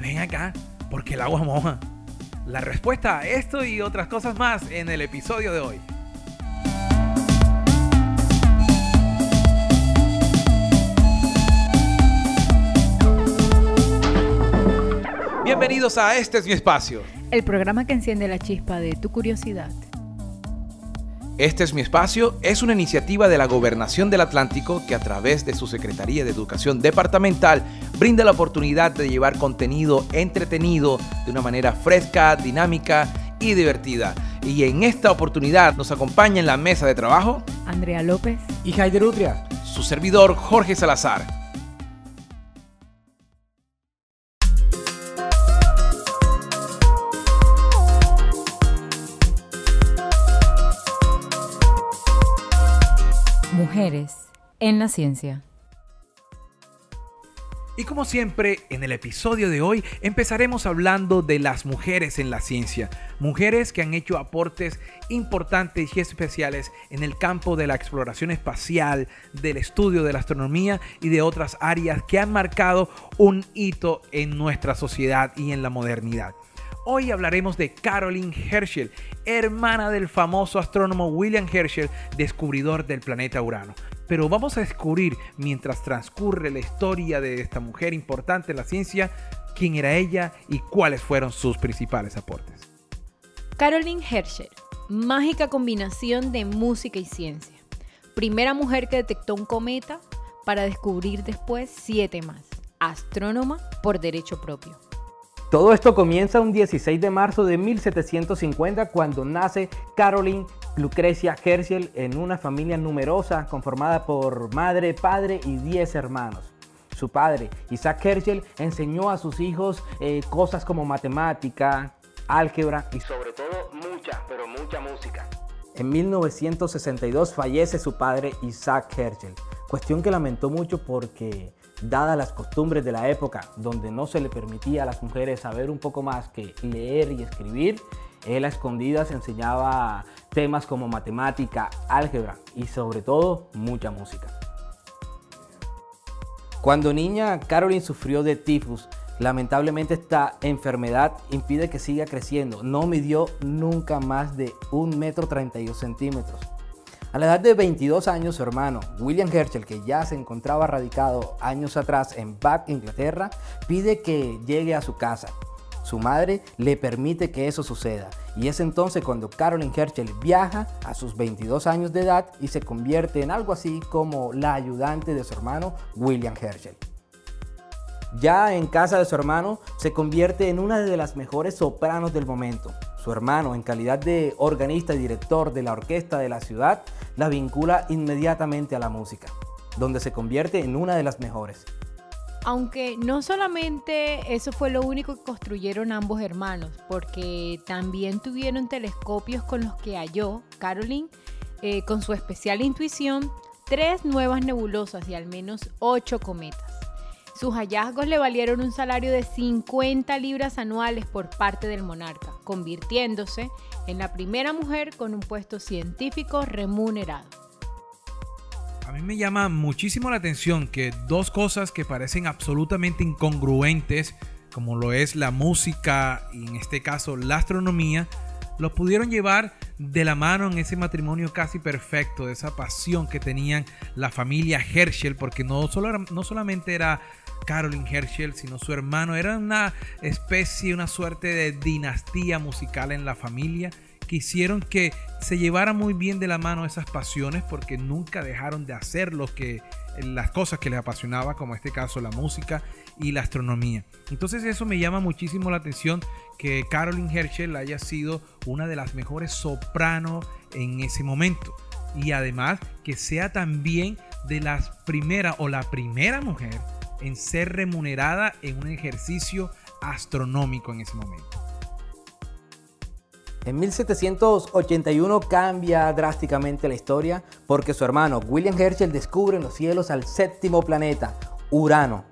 ven acá, porque el agua moja. La respuesta a esto y otras cosas más en el episodio de hoy. Bienvenidos a Este es mi espacio. El programa que enciende la chispa de tu curiosidad. Este es mi espacio es una iniciativa de la Gobernación del Atlántico que a través de su Secretaría de Educación Departamental brinda la oportunidad de llevar contenido entretenido de una manera fresca, dinámica y divertida. Y en esta oportunidad nos acompaña en la mesa de trabajo Andrea López y Haider Utria, su servidor Jorge Salazar. Mujeres en la ciencia. Y como siempre, en el episodio de hoy empezaremos hablando de las mujeres en la ciencia. Mujeres que han hecho aportes importantes y especiales en el campo de la exploración espacial, del estudio de la astronomía y de otras áreas que han marcado un hito en nuestra sociedad y en la modernidad. Hoy hablaremos de Caroline Herschel, hermana del famoso astrónomo William Herschel, descubridor del planeta Urano. Pero vamos a descubrir, mientras transcurre la historia de esta mujer importante en la ciencia, quién era ella y cuáles fueron sus principales aportes. Caroline Herschel, mágica combinación de música y ciencia. Primera mujer que detectó un cometa para descubrir después siete más. Astrónoma por derecho propio. Todo esto comienza un 16 de marzo de 1750 cuando nace Caroline Lucrecia Herschel en una familia numerosa conformada por madre, padre y 10 hermanos. Su padre, Isaac Herschel, enseñó a sus hijos eh, cosas como matemática, álgebra y sobre todo mucha, pero mucha música. En 1962 fallece su padre Isaac Herschel, cuestión que lamentó mucho porque dadas las costumbres de la época donde no se le permitía a las mujeres saber un poco más que leer y escribir, él a escondidas enseñaba temas como matemática, álgebra y sobre todo mucha música. Cuando niña, Caroline sufrió de tifus. Lamentablemente esta enfermedad impide que siga creciendo. No midió nunca más de 1 metro 32 centímetros. A la edad de 22 años, su hermano William Herschel, que ya se encontraba radicado años atrás en Bath, Inglaterra, pide que llegue a su casa. Su madre le permite que eso suceda y es entonces cuando Caroline Herschel viaja a sus 22 años de edad y se convierte en algo así como la ayudante de su hermano William Herschel. Ya en casa de su hermano se convierte en una de las mejores sopranos del momento. Su hermano, en calidad de organista y director de la orquesta de la ciudad, la vincula inmediatamente a la música, donde se convierte en una de las mejores. Aunque no solamente eso fue lo único que construyeron ambos hermanos, porque también tuvieron telescopios con los que halló Caroline, eh, con su especial intuición, tres nuevas nebulosas y al menos ocho cometas. Sus hallazgos le valieron un salario de 50 libras anuales por parte del monarca, convirtiéndose en la primera mujer con un puesto científico remunerado. A mí me llama muchísimo la atención que dos cosas que parecen absolutamente incongruentes, como lo es la música y en este caso la astronomía, los pudieron llevar de la mano en ese matrimonio casi perfecto, de esa pasión que tenían la familia Herschel, porque no, solo no solamente era Caroline Herschel, sino su hermano, era una especie, una suerte de dinastía musical en la familia que hicieron que se llevara muy bien de la mano esas pasiones porque nunca dejaron de hacer lo que las cosas que les apasionaba, como en este caso la música y la astronomía. Entonces eso me llama muchísimo la atención que Caroline Herschel haya sido una de las mejores soprano en ese momento y además que sea también de las primeras o la primera mujer en ser remunerada en un ejercicio astronómico en ese momento. En 1781 cambia drásticamente la historia porque su hermano William Herschel descubre en los cielos al séptimo planeta, Urano.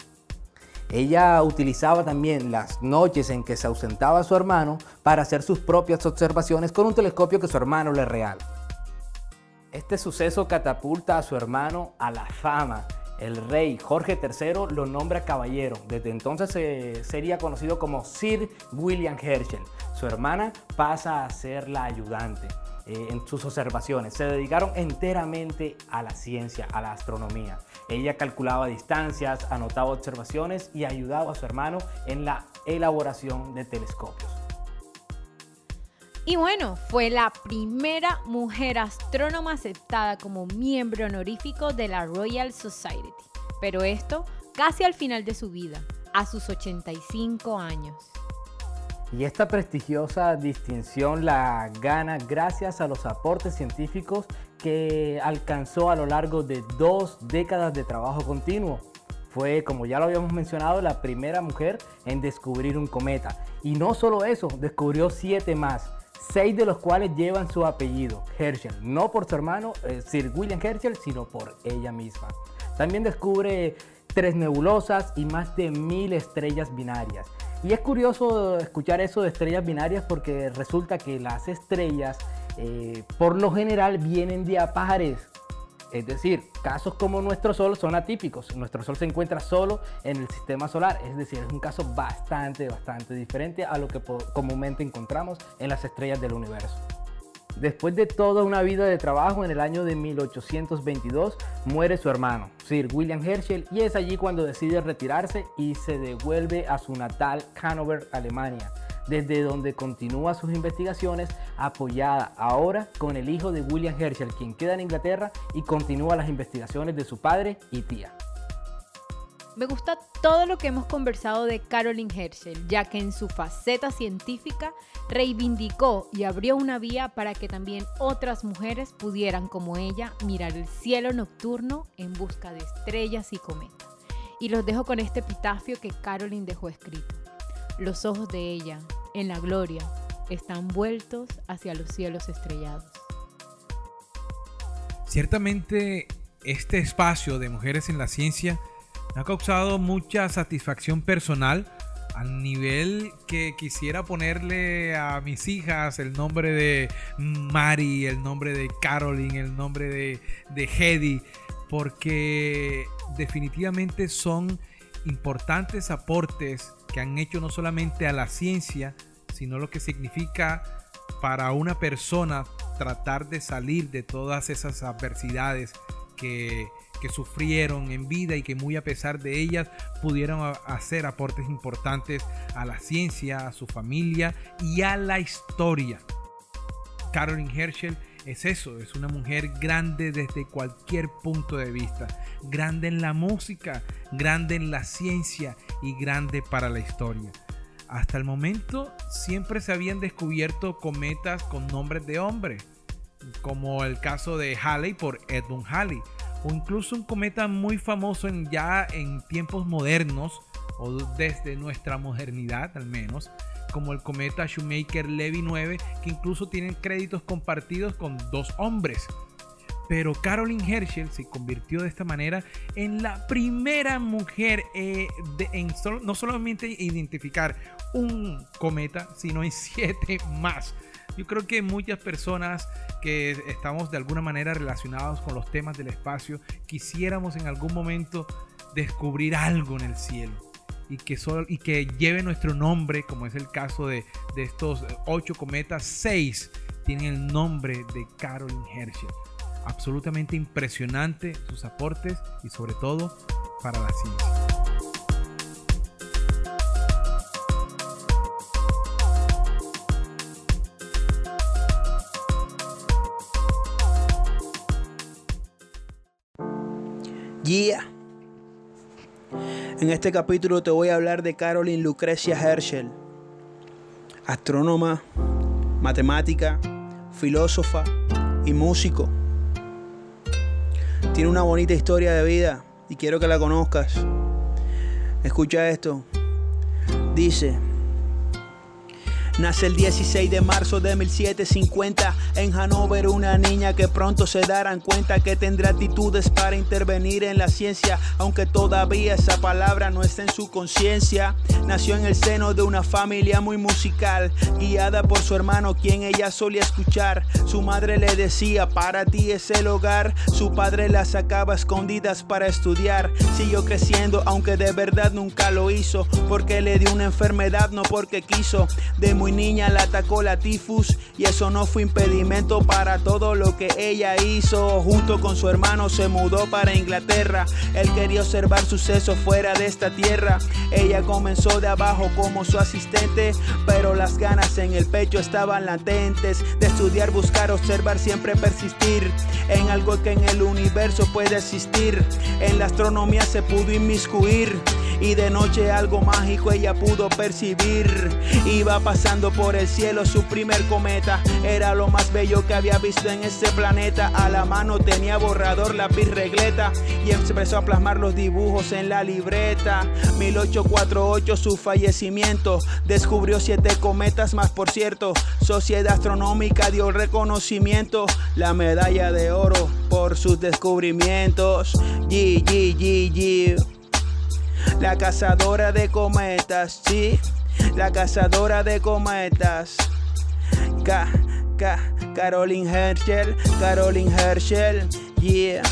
Ella utilizaba también las noches en que se ausentaba su hermano para hacer sus propias observaciones con un telescopio que su hermano le regala. Este suceso catapulta a su hermano a la fama El rey Jorge III lo nombra caballero. Desde entonces sería conocido como Sir William Herschel. Su hermana pasa a ser la ayudante. Eh, en sus observaciones. Se dedicaron enteramente a la ciencia, a la astronomía. Ella calculaba distancias, anotaba observaciones y ayudaba a su hermano en la elaboración de telescopios. Y bueno, fue la primera mujer astrónoma aceptada como miembro honorífico de la Royal Society. Pero esto casi al final de su vida, a sus 85 años. Y esta prestigiosa distinción la gana gracias a los aportes científicos que alcanzó a lo largo de dos décadas de trabajo continuo. Fue, como ya lo habíamos mencionado, la primera mujer en descubrir un cometa. Y no solo eso, descubrió siete más, seis de los cuales llevan su apellido, Herschel, no por su hermano eh, Sir William Herschel, sino por ella misma. También descubre tres nebulosas y más de mil estrellas binarias. Y es curioso escuchar eso de estrellas binarias porque resulta que las estrellas eh, por lo general vienen de pajares. Es decir, casos como nuestro Sol son atípicos. Nuestro Sol se encuentra solo en el sistema solar. Es decir, es un caso bastante, bastante diferente a lo que comúnmente encontramos en las estrellas del universo. Después de toda una vida de trabajo, en el año de 1822 muere su hermano, Sir William Herschel, y es allí cuando decide retirarse y se devuelve a su natal Hannover, Alemania, desde donde continúa sus investigaciones apoyada ahora con el hijo de William Herschel, quien queda en Inglaterra y continúa las investigaciones de su padre y tía. Me gusta todo lo que hemos conversado de Caroline Herschel, ya que en su faceta científica reivindicó y abrió una vía para que también otras mujeres pudieran, como ella, mirar el cielo nocturno en busca de estrellas y cometas. Y los dejo con este epitafio que Caroline dejó escrito. Los ojos de ella, en la gloria, están vueltos hacia los cielos estrellados. Ciertamente, este espacio de mujeres en la ciencia ha causado mucha satisfacción personal a nivel que quisiera ponerle a mis hijas el nombre de Mari, el nombre de Caroline, el nombre de, de Hedy, porque definitivamente son importantes aportes que han hecho no solamente a la ciencia, sino lo que significa para una persona tratar de salir de todas esas adversidades que que sufrieron en vida y que muy a pesar de ellas pudieron hacer aportes importantes a la ciencia, a su familia y a la historia. Caroline Herschel es eso, es una mujer grande desde cualquier punto de vista, grande en la música, grande en la ciencia y grande para la historia. Hasta el momento siempre se habían descubierto cometas con nombres de hombre, como el caso de Halley por Edmund Halley, o incluso un cometa muy famoso en, ya en tiempos modernos o desde nuestra modernidad al menos, como el cometa Shoemaker-Levy 9, que incluso tienen créditos compartidos con dos hombres. Pero Caroline Herschel se convirtió de esta manera en la primera mujer eh, en no solamente identificar un cometa, sino en siete más. Yo creo que muchas personas que estamos de alguna manera relacionados con los temas del espacio, quisiéramos en algún momento descubrir algo en el cielo y que, y que lleve nuestro nombre, como es el caso de, de estos ocho cometas, seis tienen el nombre de Caroline Herschel. Absolutamente impresionante sus aportes y sobre todo para la ciencia. En este capítulo te voy a hablar de Caroline Lucrecia Herschel, astrónoma, matemática, filósofa y músico. Tiene una bonita historia de vida y quiero que la conozcas. Escucha esto. Dice, Nace el 16 de marzo de 1750 en Hanover una niña que pronto se darán cuenta que tendrá actitudes para intervenir en la ciencia, aunque todavía esa palabra no está en su conciencia. Nació en el seno de una familia muy musical, guiada por su hermano quien ella solía escuchar. Su madre le decía, para ti es el hogar. Su padre la sacaba escondidas para estudiar. Siguió creciendo aunque de verdad nunca lo hizo, porque le dio una enfermedad, no porque quiso. Niña la atacó la tifus y eso no fue impedimento para todo lo que ella hizo. Junto con su hermano se mudó para Inglaterra. Él quería observar sucesos fuera de esta tierra. Ella comenzó de abajo como su asistente, pero las ganas en el pecho estaban latentes de estudiar, buscar, observar, siempre persistir en algo que en el universo puede existir. En la astronomía se pudo inmiscuir y de noche algo mágico ella pudo percibir. Iba pasando por el cielo su primer cometa, era lo más bello que había visto en ese planeta. A la mano tenía borrador, lápiz regleta y empezó a plasmar los dibujos en la libreta. 1848 su fallecimiento, descubrió siete cometas más por cierto. Sociedad Astronómica dio reconocimiento, la medalla de oro por sus descubrimientos. G, G, G, G. La cazadora de cometas, sí. La cazadora de cometas. K, K, Caroline Herschel, Caroline Herschel, yeah.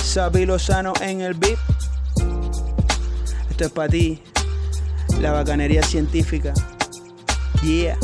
Sabi Lozano en el VIP. Esto es para ti. La bacanería científica. Yeah.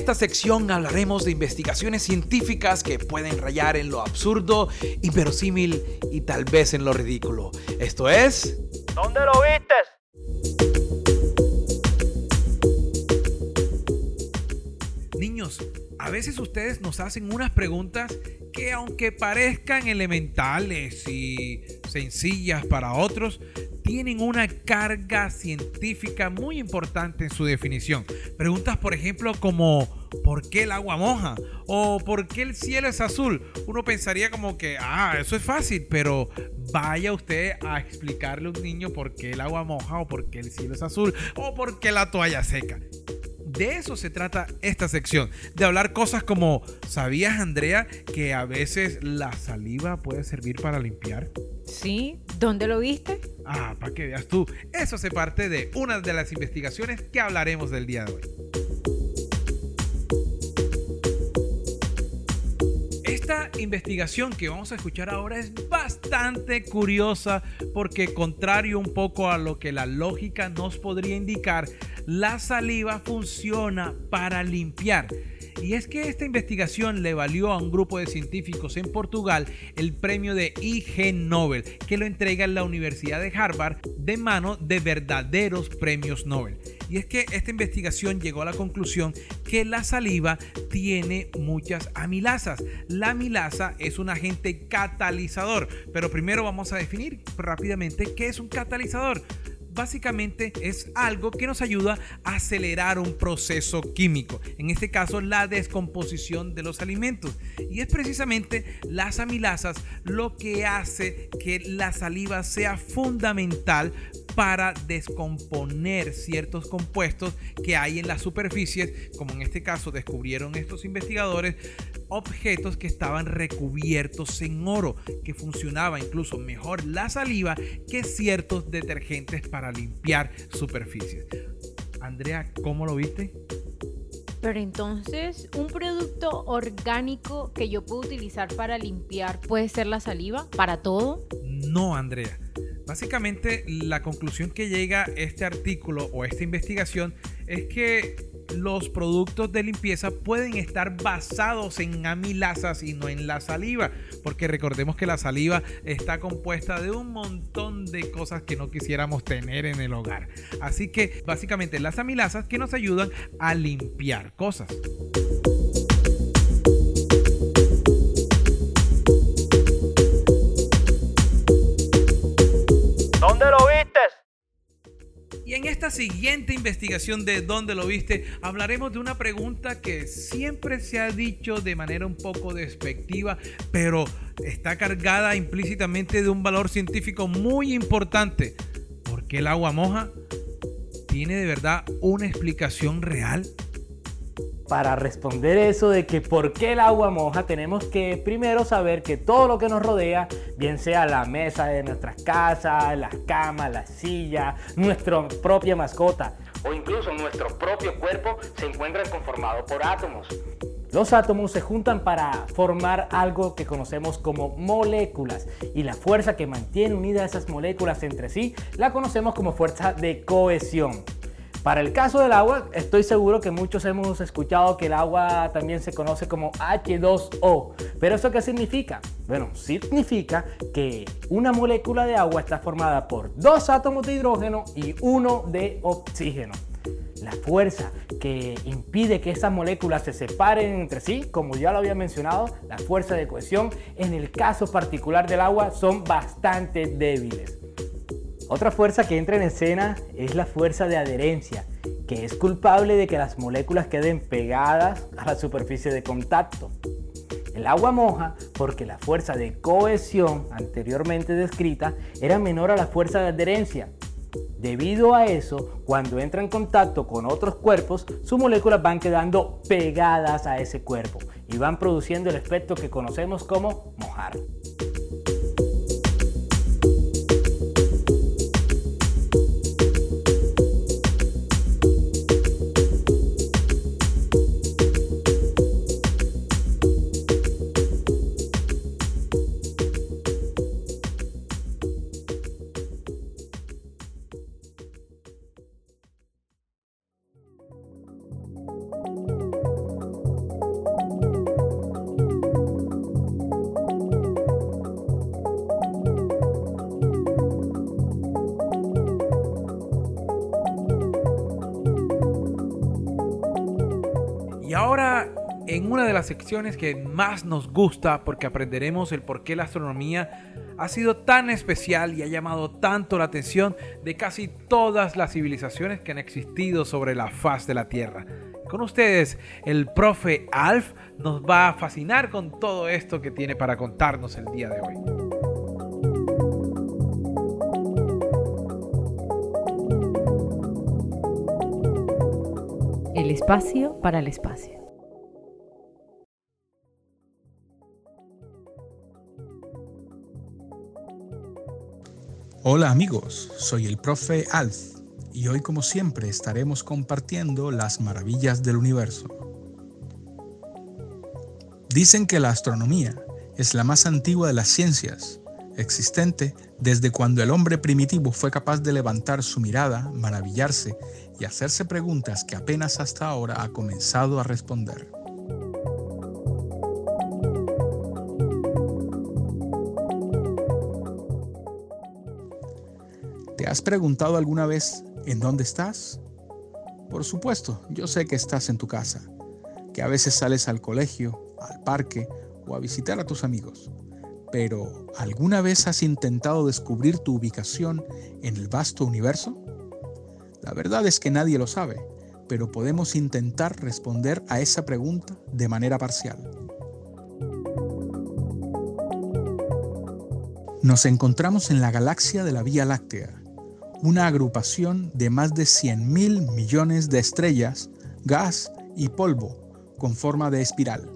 Esta sección hablaremos de investigaciones científicas que pueden rayar en lo absurdo, inverosímil y tal vez en lo ridículo. Esto es... ¿Dónde lo viste? Niños, a veces ustedes nos hacen unas preguntas que aunque parezcan elementales y sencillas para otros, tienen una carga científica muy importante en su definición. Preguntas, por ejemplo, como ¿por qué el agua moja? ¿O por qué el cielo es azul? Uno pensaría como que, ah, eso es fácil, pero vaya usted a explicarle a un niño por qué el agua moja o por qué el cielo es azul o por qué la toalla seca. De eso se trata esta sección, de hablar cosas como, ¿sabías Andrea que a veces la saliva puede servir para limpiar? Sí, ¿dónde lo viste? Ah, para que veas tú, eso se parte de una de las investigaciones que hablaremos del día de hoy. Esta investigación que vamos a escuchar ahora es bastante curiosa porque contrario un poco a lo que la lógica nos podría indicar, la saliva funciona para limpiar. Y es que esta investigación le valió a un grupo de científicos en Portugal el premio de IG Nobel, que lo entrega en la Universidad de Harvard de mano de verdaderos premios Nobel. Y es que esta investigación llegó a la conclusión que la saliva tiene muchas amilasas. La amilasa es un agente catalizador, pero primero vamos a definir rápidamente qué es un catalizador básicamente es algo que nos ayuda a acelerar un proceso químico, en este caso la descomposición de los alimentos. Y es precisamente las amilasas lo que hace que la saliva sea fundamental para descomponer ciertos compuestos que hay en las superficies, como en este caso descubrieron estos investigadores, objetos que estaban recubiertos en oro, que funcionaba incluso mejor la saliva que ciertos detergentes para limpiar superficies. Andrea, ¿cómo lo viste? Pero entonces, un producto orgánico que yo puedo utilizar para limpiar puede ser la saliva para todo? No, Andrea. Básicamente, la conclusión que llega este artículo o esta investigación es que los productos de limpieza pueden estar basados en amilasas y no en la saliva, porque recordemos que la saliva está compuesta de un montón de cosas que no quisiéramos tener en el hogar. Así que básicamente las amilasas que nos ayudan a limpiar cosas. Esta siguiente investigación de ¿Dónde lo viste? hablaremos de una pregunta que siempre se ha dicho de manera un poco despectiva, pero está cargada implícitamente de un valor científico muy importante. ¿Por qué el agua moja? ¿Tiene de verdad una explicación real? Para responder eso de que por qué el agua moja, tenemos que primero saber que todo lo que nos rodea, bien sea la mesa de nuestras casas, las camas, la silla, nuestra propia mascota o incluso nuestro propio cuerpo, se encuentran conformados por átomos. Los átomos se juntan para formar algo que conocemos como moléculas y la fuerza que mantiene unidas esas moléculas entre sí la conocemos como fuerza de cohesión. Para el caso del agua, estoy seguro que muchos hemos escuchado que el agua también se conoce como H2O. ¿Pero eso qué significa? Bueno, significa que una molécula de agua está formada por dos átomos de hidrógeno y uno de oxígeno. La fuerza que impide que esas moléculas se separen entre sí, como ya lo había mencionado, la fuerza de cohesión, en el caso particular del agua son bastante débiles. Otra fuerza que entra en escena es la fuerza de adherencia, que es culpable de que las moléculas queden pegadas a la superficie de contacto. El agua moja porque la fuerza de cohesión anteriormente descrita era menor a la fuerza de adherencia. Debido a eso, cuando entra en contacto con otros cuerpos, sus moléculas van quedando pegadas a ese cuerpo y van produciendo el efecto que conocemos como mojar. Ahora en una de las secciones que más nos gusta porque aprenderemos el por qué la astronomía ha sido tan especial y ha llamado tanto la atención de casi todas las civilizaciones que han existido sobre la faz de la Tierra. Con ustedes, el profe Alf nos va a fascinar con todo esto que tiene para contarnos el día de hoy. El espacio para el espacio. Hola amigos, soy el profe Alf y hoy como siempre estaremos compartiendo las maravillas del universo. Dicen que la astronomía es la más antigua de las ciencias, existente desde cuando el hombre primitivo fue capaz de levantar su mirada, maravillarse y hacerse preguntas que apenas hasta ahora ha comenzado a responder. ¿Te has preguntado alguna vez en dónde estás? Por supuesto, yo sé que estás en tu casa, que a veces sales al colegio, al parque o a visitar a tus amigos. Pero, ¿alguna vez has intentado descubrir tu ubicación en el vasto universo? La verdad es que nadie lo sabe, pero podemos intentar responder a esa pregunta de manera parcial. Nos encontramos en la galaxia de la Vía Láctea, una agrupación de más de 100 mil millones de estrellas, gas y polvo con forma de espiral.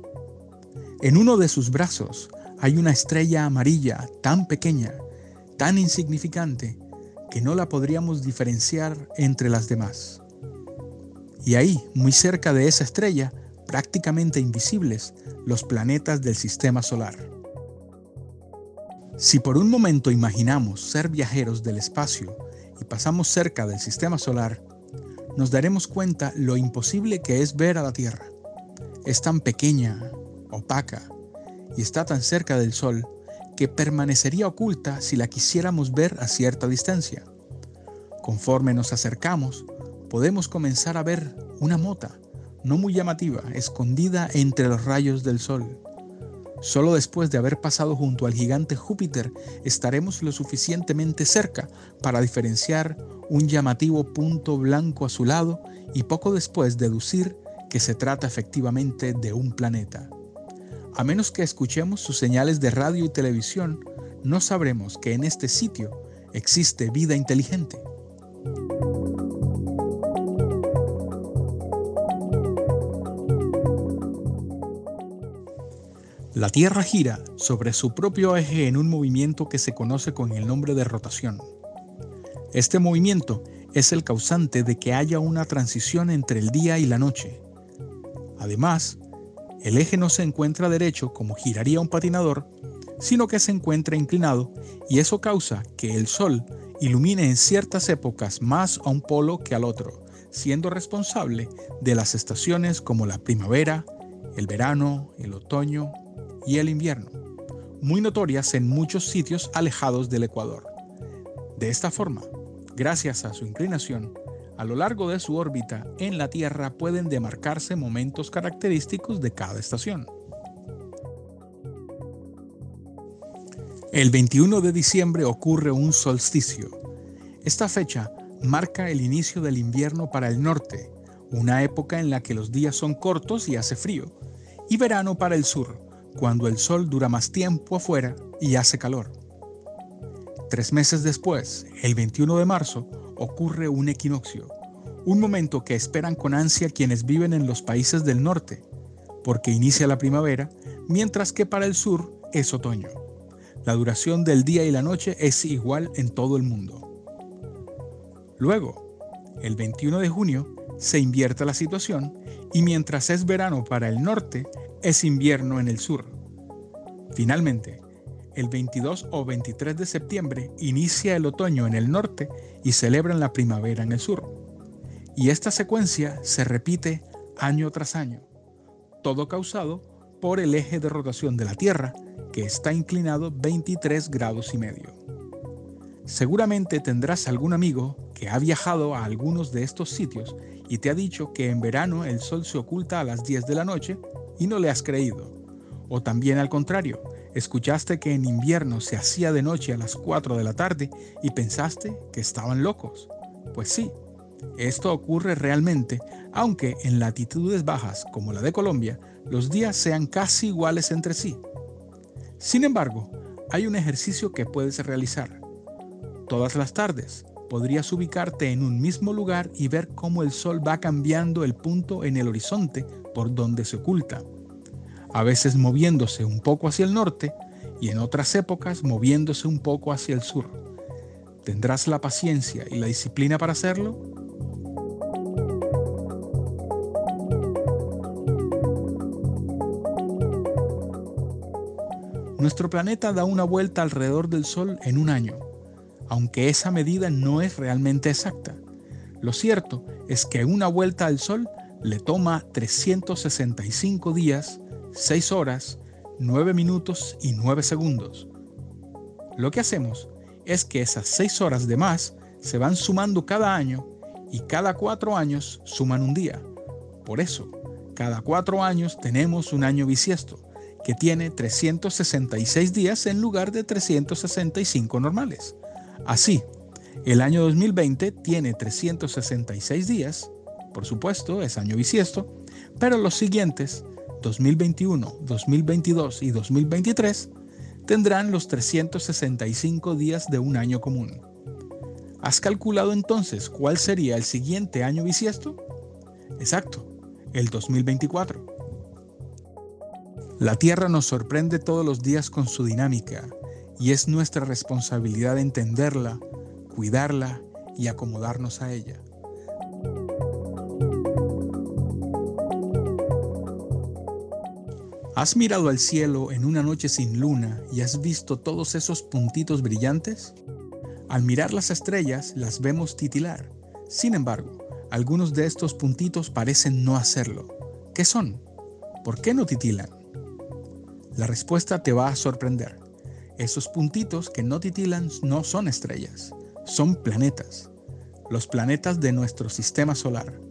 En uno de sus brazos hay una estrella amarilla tan pequeña, tan insignificante, que no la podríamos diferenciar entre las demás. Y ahí, muy cerca de esa estrella, prácticamente invisibles, los planetas del sistema solar. Si por un momento imaginamos ser viajeros del espacio y pasamos cerca del sistema solar, nos daremos cuenta lo imposible que es ver a la Tierra. Es tan pequeña, opaca, y está tan cerca del Sol que permanecería oculta si la quisiéramos ver a cierta distancia. Conforme nos acercamos, podemos comenzar a ver una mota, no muy llamativa, escondida entre los rayos del Sol. Solo después de haber pasado junto al gigante Júpiter estaremos lo suficientemente cerca para diferenciar un llamativo punto blanco azulado y poco después deducir que se trata efectivamente de un planeta. A menos que escuchemos sus señales de radio y televisión, no sabremos que en este sitio existe vida inteligente. La Tierra gira sobre su propio eje en un movimiento que se conoce con el nombre de rotación. Este movimiento es el causante de que haya una transición entre el día y la noche. Además, el eje no se encuentra derecho como giraría un patinador, sino que se encuentra inclinado y eso causa que el Sol ilumine en ciertas épocas más a un polo que al otro, siendo responsable de las estaciones como la primavera, el verano, el otoño y el invierno, muy notorias en muchos sitios alejados del Ecuador. De esta forma, gracias a su inclinación, a lo largo de su órbita en la Tierra pueden demarcarse momentos característicos de cada estación. El 21 de diciembre ocurre un solsticio. Esta fecha marca el inicio del invierno para el norte, una época en la que los días son cortos y hace frío, y verano para el sur, cuando el sol dura más tiempo afuera y hace calor. Tres meses después, el 21 de marzo, ocurre un equinoccio, un momento que esperan con ansia quienes viven en los países del norte, porque inicia la primavera, mientras que para el sur es otoño. La duración del día y la noche es igual en todo el mundo. Luego, el 21 de junio, se invierte la situación y mientras es verano para el norte, es invierno en el sur. Finalmente, el 22 o 23 de septiembre inicia el otoño en el norte y celebran la primavera en el sur. Y esta secuencia se repite año tras año, todo causado por el eje de rotación de la Tierra, que está inclinado 23 grados y medio. Seguramente tendrás algún amigo que ha viajado a algunos de estos sitios y te ha dicho que en verano el sol se oculta a las 10 de la noche y no le has creído. O también al contrario, escuchaste que en invierno se hacía de noche a las 4 de la tarde y pensaste que estaban locos. Pues sí, esto ocurre realmente, aunque en latitudes bajas como la de Colombia, los días sean casi iguales entre sí. Sin embargo, hay un ejercicio que puedes realizar. Todas las tardes podrías ubicarte en un mismo lugar y ver cómo el sol va cambiando el punto en el horizonte por donde se oculta, a veces moviéndose un poco hacia el norte y en otras épocas moviéndose un poco hacia el sur. ¿Tendrás la paciencia y la disciplina para hacerlo? Nuestro planeta da una vuelta alrededor del Sol en un año, aunque esa medida no es realmente exacta. Lo cierto es que una vuelta al Sol le toma 365 días, 6 horas, 9 minutos y 9 segundos. Lo que hacemos es que esas 6 horas de más se van sumando cada año y cada 4 años suman un día. Por eso, cada 4 años tenemos un año bisiesto, que tiene 366 días en lugar de 365 normales. Así, el año 2020 tiene 366 días por supuesto, es año bisiesto, pero los siguientes, 2021, 2022 y 2023, tendrán los 365 días de un año común. ¿Has calculado entonces cuál sería el siguiente año bisiesto? Exacto, el 2024. La Tierra nos sorprende todos los días con su dinámica y es nuestra responsabilidad entenderla, cuidarla y acomodarnos a ella. ¿Has mirado al cielo en una noche sin luna y has visto todos esos puntitos brillantes? Al mirar las estrellas las vemos titilar. Sin embargo, algunos de estos puntitos parecen no hacerlo. ¿Qué son? ¿Por qué no titilan? La respuesta te va a sorprender. Esos puntitos que no titilan no son estrellas, son planetas. Los planetas de nuestro sistema solar.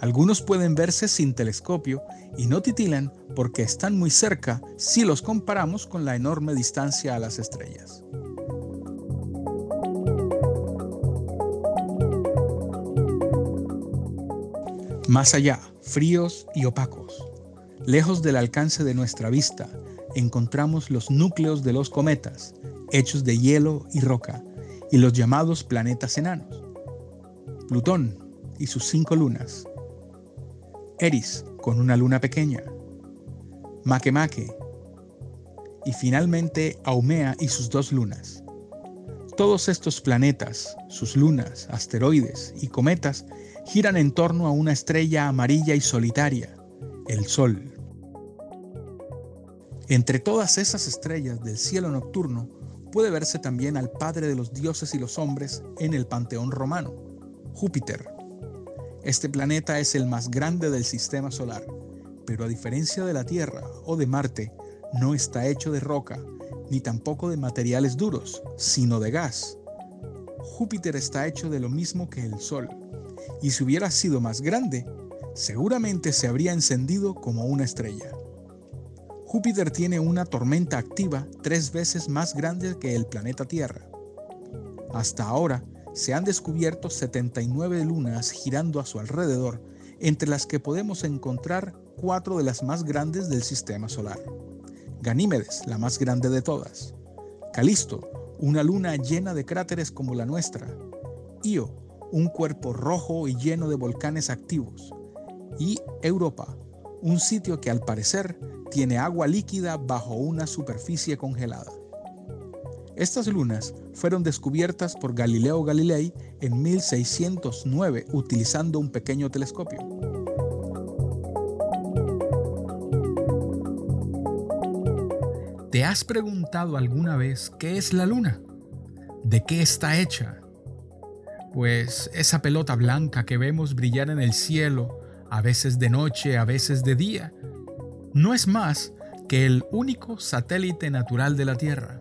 Algunos pueden verse sin telescopio y no titilan porque están muy cerca si los comparamos con la enorme distancia a las estrellas. Más allá, fríos y opacos, lejos del alcance de nuestra vista, encontramos los núcleos de los cometas, hechos de hielo y roca, y los llamados planetas enanos. Plutón y sus cinco lunas. Eris con una luna pequeña. Makemake. Y finalmente Aumea y sus dos lunas. Todos estos planetas, sus lunas, asteroides y cometas giran en torno a una estrella amarilla y solitaria, el Sol. Entre todas esas estrellas del cielo nocturno puede verse también al padre de los dioses y los hombres en el panteón romano, Júpiter. Este planeta es el más grande del sistema solar, pero a diferencia de la Tierra o de Marte, no está hecho de roca, ni tampoco de materiales duros, sino de gas. Júpiter está hecho de lo mismo que el Sol, y si hubiera sido más grande, seguramente se habría encendido como una estrella. Júpiter tiene una tormenta activa tres veces más grande que el planeta Tierra. Hasta ahora se han descubierto 79 lunas girando a su alrededor, entre las que podemos encontrar cuatro de las más grandes del sistema solar. Ganímedes, la más grande de todas. Calisto, una luna llena de cráteres como la nuestra. Io, un cuerpo rojo y lleno de volcanes activos. Y Europa, un sitio que al parecer tiene agua líquida bajo una superficie congelada. Estas lunas fueron descubiertas por Galileo Galilei en 1609 utilizando un pequeño telescopio. ¿Te has preguntado alguna vez qué es la luna? ¿De qué está hecha? Pues esa pelota blanca que vemos brillar en el cielo, a veces de noche, a veces de día, no es más que el único satélite natural de la Tierra.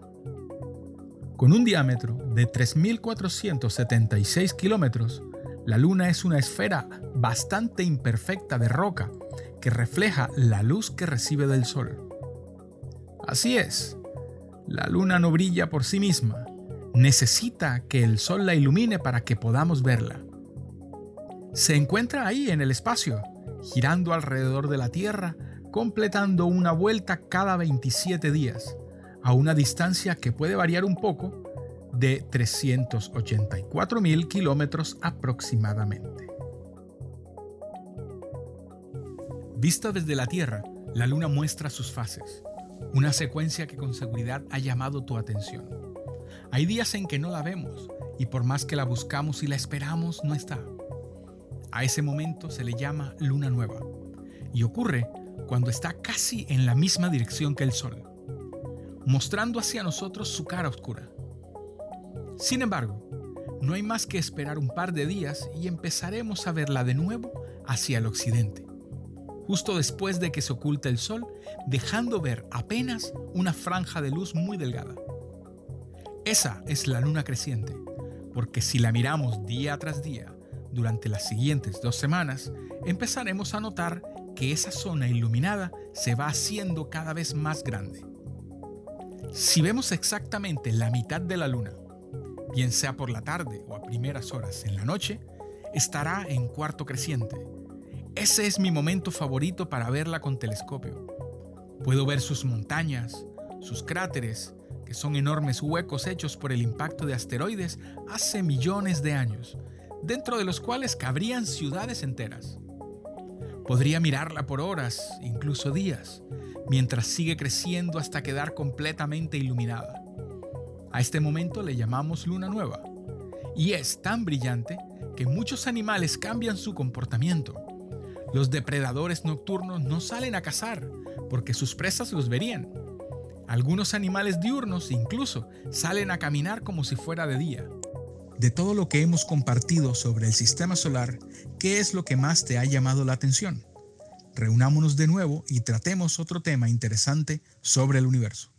Con un diámetro de 3.476 kilómetros, la Luna es una esfera bastante imperfecta de roca que refleja la luz que recibe del Sol. Así es, la Luna no brilla por sí misma, necesita que el Sol la ilumine para que podamos verla. Se encuentra ahí en el espacio, girando alrededor de la Tierra completando una vuelta cada 27 días, a una distancia que puede variar un poco de 384 mil kilómetros aproximadamente. Vista desde la Tierra, la Luna muestra sus fases, una secuencia que con seguridad ha llamado tu atención. Hay días en que no la vemos y por más que la buscamos y la esperamos, no está. A ese momento se le llama luna nueva y ocurre cuando está casi en la misma dirección que el Sol, mostrando hacia nosotros su cara oscura. Sin embargo, no hay más que esperar un par de días y empezaremos a verla de nuevo hacia el occidente, justo después de que se oculte el sol, dejando ver apenas una franja de luz muy delgada. Esa es la luna creciente, porque si la miramos día tras día durante las siguientes dos semanas, empezaremos a notar que esa zona iluminada se va haciendo cada vez más grande. Si vemos exactamente la mitad de la luna, bien sea por la tarde o a primeras horas en la noche, estará en cuarto creciente. Ese es mi momento favorito para verla con telescopio. Puedo ver sus montañas, sus cráteres, que son enormes huecos hechos por el impacto de asteroides hace millones de años, dentro de los cuales cabrían ciudades enteras. Podría mirarla por horas, incluso días, mientras sigue creciendo hasta quedar completamente iluminada. A este momento le llamamos luna nueva, y es tan brillante que muchos animales cambian su comportamiento. Los depredadores nocturnos no salen a cazar porque sus presas los verían. Algunos animales diurnos incluso salen a caminar como si fuera de día. De todo lo que hemos compartido sobre el sistema solar, ¿qué es lo que más te ha llamado la atención? Reunámonos de nuevo y tratemos otro tema interesante sobre el universo.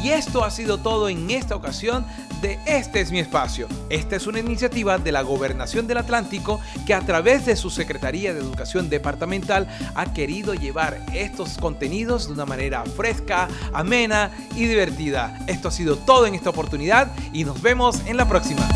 Y esto ha sido todo en esta ocasión Este es mi espacio. Esta es una iniciativa de la Gobernación del Atlántico que a través de su Secretaría de Educación Departamental ha querido llevar estos contenidos de una manera fresca, amena y divertida. Esto ha sido todo en esta oportunidad y nos vemos en la próxima.